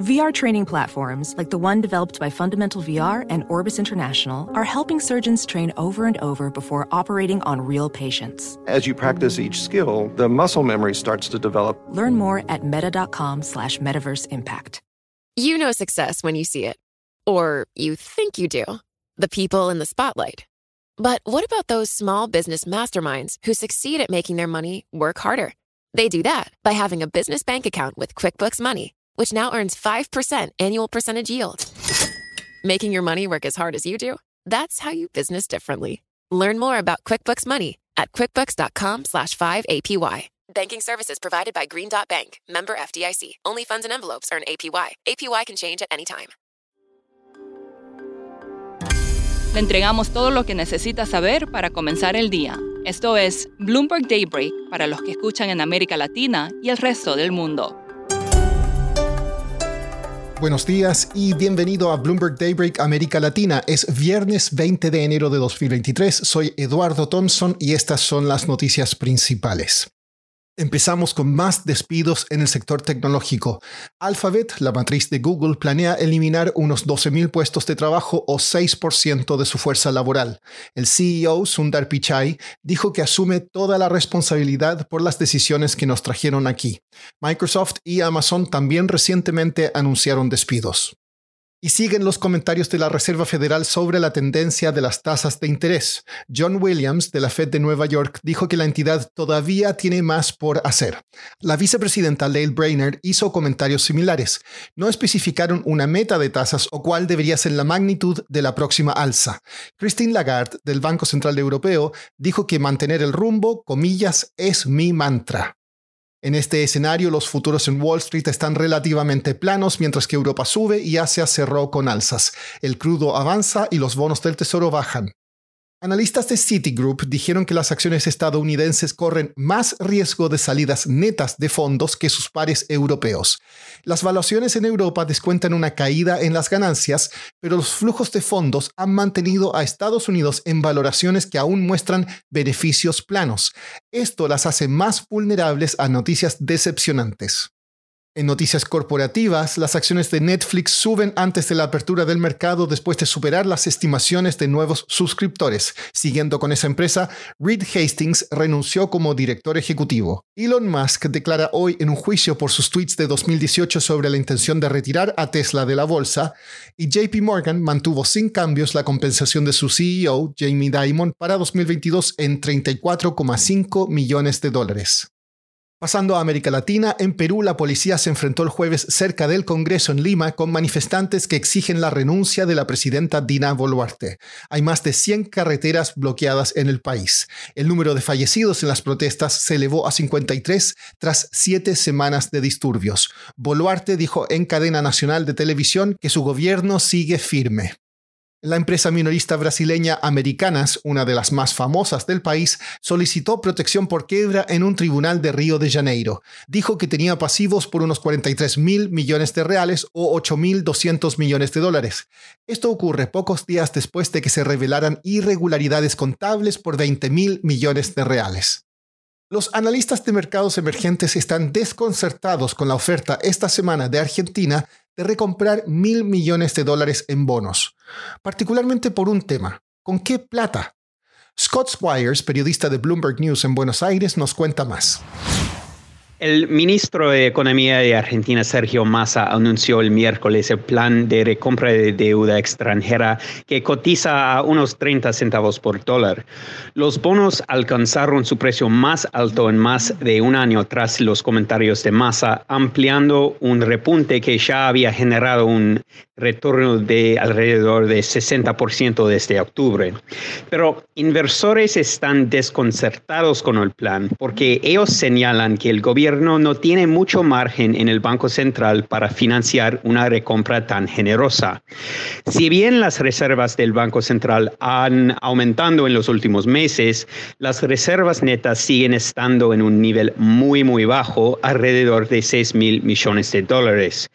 VR training platforms, like the one developed by Fundamental VR and Orbis International, are helping surgeons train over and over before operating on real patients. As you practice each skill, the muscle memory starts to develop. Learn more at meta.com slash metaverse impact. You know success when you see it. Or you think you do. The people in the spotlight. But what about those small business masterminds who succeed at making their money work harder? They do that by having a business bank account with QuickBooks Money which now earns 5% annual percentage yield. Making your money work as hard as you do? That's how you business differently. Learn more about QuickBooks Money at quickbooks.com slash 5APY. Banking services provided by Green Dot Bank, member FDIC. Only funds and envelopes earn APY. APY can change at any time. Le entregamos todo lo que necesita saber para comenzar el día. Esto es Bloomberg Daybreak para los que escuchan en América Latina y el resto del mundo. Buenos días y bienvenido a Bloomberg Daybreak América Latina. Es viernes 20 de enero de 2023. Soy Eduardo Thompson y estas son las noticias principales. Empezamos con más despidos en el sector tecnológico. Alphabet, la matriz de Google, planea eliminar unos 12.000 puestos de trabajo o 6% de su fuerza laboral. El CEO, Sundar Pichai, dijo que asume toda la responsabilidad por las decisiones que nos trajeron aquí. Microsoft y Amazon también recientemente anunciaron despidos. Y siguen los comentarios de la Reserva Federal sobre la tendencia de las tasas de interés. John Williams, de la Fed de Nueva York, dijo que la entidad todavía tiene más por hacer. La vicepresidenta Lael Brainerd hizo comentarios similares. No especificaron una meta de tasas o cuál debería ser la magnitud de la próxima alza. Christine Lagarde, del Banco Central Europeo, dijo que mantener el rumbo, comillas, es mi mantra. En este escenario, los futuros en Wall Street están relativamente planos, mientras que Europa sube y Asia cerró con alzas. El crudo avanza y los bonos del tesoro bajan. Analistas de Citigroup dijeron que las acciones estadounidenses corren más riesgo de salidas netas de fondos que sus pares europeos. Las valuaciones en Europa descuentan una caída en las ganancias, pero los flujos de fondos han mantenido a Estados Unidos en valoraciones que aún muestran beneficios planos. Esto las hace más vulnerables a noticias decepcionantes. En noticias corporativas, las acciones de Netflix suben antes de la apertura del mercado después de superar las estimaciones de nuevos suscriptores. Siguiendo con esa empresa, Reed Hastings renunció como director ejecutivo. Elon Musk declara hoy en un juicio por sus tweets de 2018 sobre la intención de retirar a Tesla de la bolsa, y JP Morgan mantuvo sin cambios la compensación de su CEO, Jamie Dimon, para 2022 en 34,5 millones de dólares. Pasando a América Latina, en Perú la policía se enfrentó el jueves cerca del Congreso en Lima con manifestantes que exigen la renuncia de la presidenta Dina Boluarte. Hay más de 100 carreteras bloqueadas en el país. El número de fallecidos en las protestas se elevó a 53 tras siete semanas de disturbios. Boluarte dijo en cadena nacional de televisión que su gobierno sigue firme. La empresa minorista brasileña Americanas, una de las más famosas del país, solicitó protección por quiebra en un tribunal de Río de Janeiro. Dijo que tenía pasivos por unos 43 mil millones de reales o 8.200 millones de dólares. Esto ocurre pocos días después de que se revelaran irregularidades contables por 20 mil millones de reales. Los analistas de mercados emergentes están desconcertados con la oferta esta semana de Argentina de recomprar mil millones de dólares en bonos, particularmente por un tema. ¿Con qué plata? Scott Squires, periodista de Bloomberg News en Buenos Aires, nos cuenta más. El ministro de Economía de Argentina, Sergio Massa, anunció el miércoles el plan de recompra de deuda extranjera que cotiza a unos 30 centavos por dólar. Los bonos alcanzaron su precio más alto en más de un año tras los comentarios de Massa, ampliando un repunte que ya había generado un retorno de alrededor de 60% desde octubre. Pero inversores están desconcertados con el plan porque ellos señalan que el gobierno no tiene mucho margen en el Banco Central para financiar una recompra tan generosa. Si bien las reservas del Banco Central han aumentado en los últimos meses, las reservas netas siguen estando en un nivel muy, muy bajo, alrededor de 6 mil millones de dólares.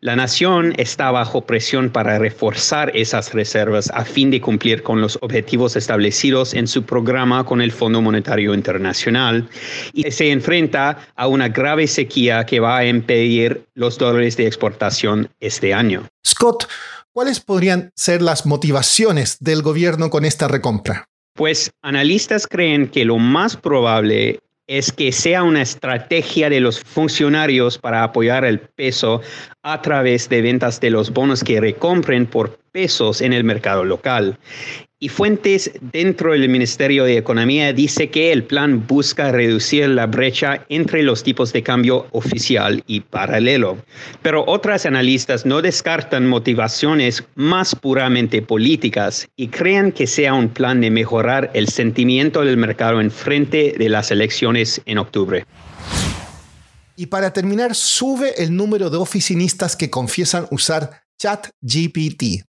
La nación está bajo presión para reforzar esas reservas a fin de cumplir con los objetivos establecidos en su programa con el Fondo Monetario Internacional y se enfrenta a una grave sequía que va a impedir los dólares de exportación este año. Scott, ¿cuáles podrían ser las motivaciones del gobierno con esta recompra? Pues analistas creen que lo más probable es que sea una estrategia de los funcionarios para apoyar el peso a través de ventas de los bonos que recompren por pesos en el mercado local. Y fuentes dentro del Ministerio de Economía dice que el plan busca reducir la brecha entre los tipos de cambio oficial y paralelo. Pero otras analistas no descartan motivaciones más puramente políticas y creen que sea un plan de mejorar el sentimiento del mercado en frente de las elecciones en octubre. Y para terminar, sube el número de oficinistas que confiesan usar ChatGPT.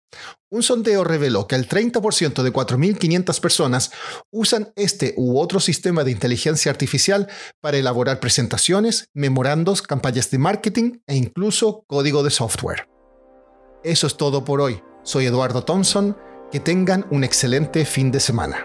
Un sondeo reveló que el 30% de 4.500 personas usan este u otro sistema de inteligencia artificial para elaborar presentaciones, memorandos, campañas de marketing e incluso código de software. Eso es todo por hoy. Soy Eduardo Thompson. Que tengan un excelente fin de semana.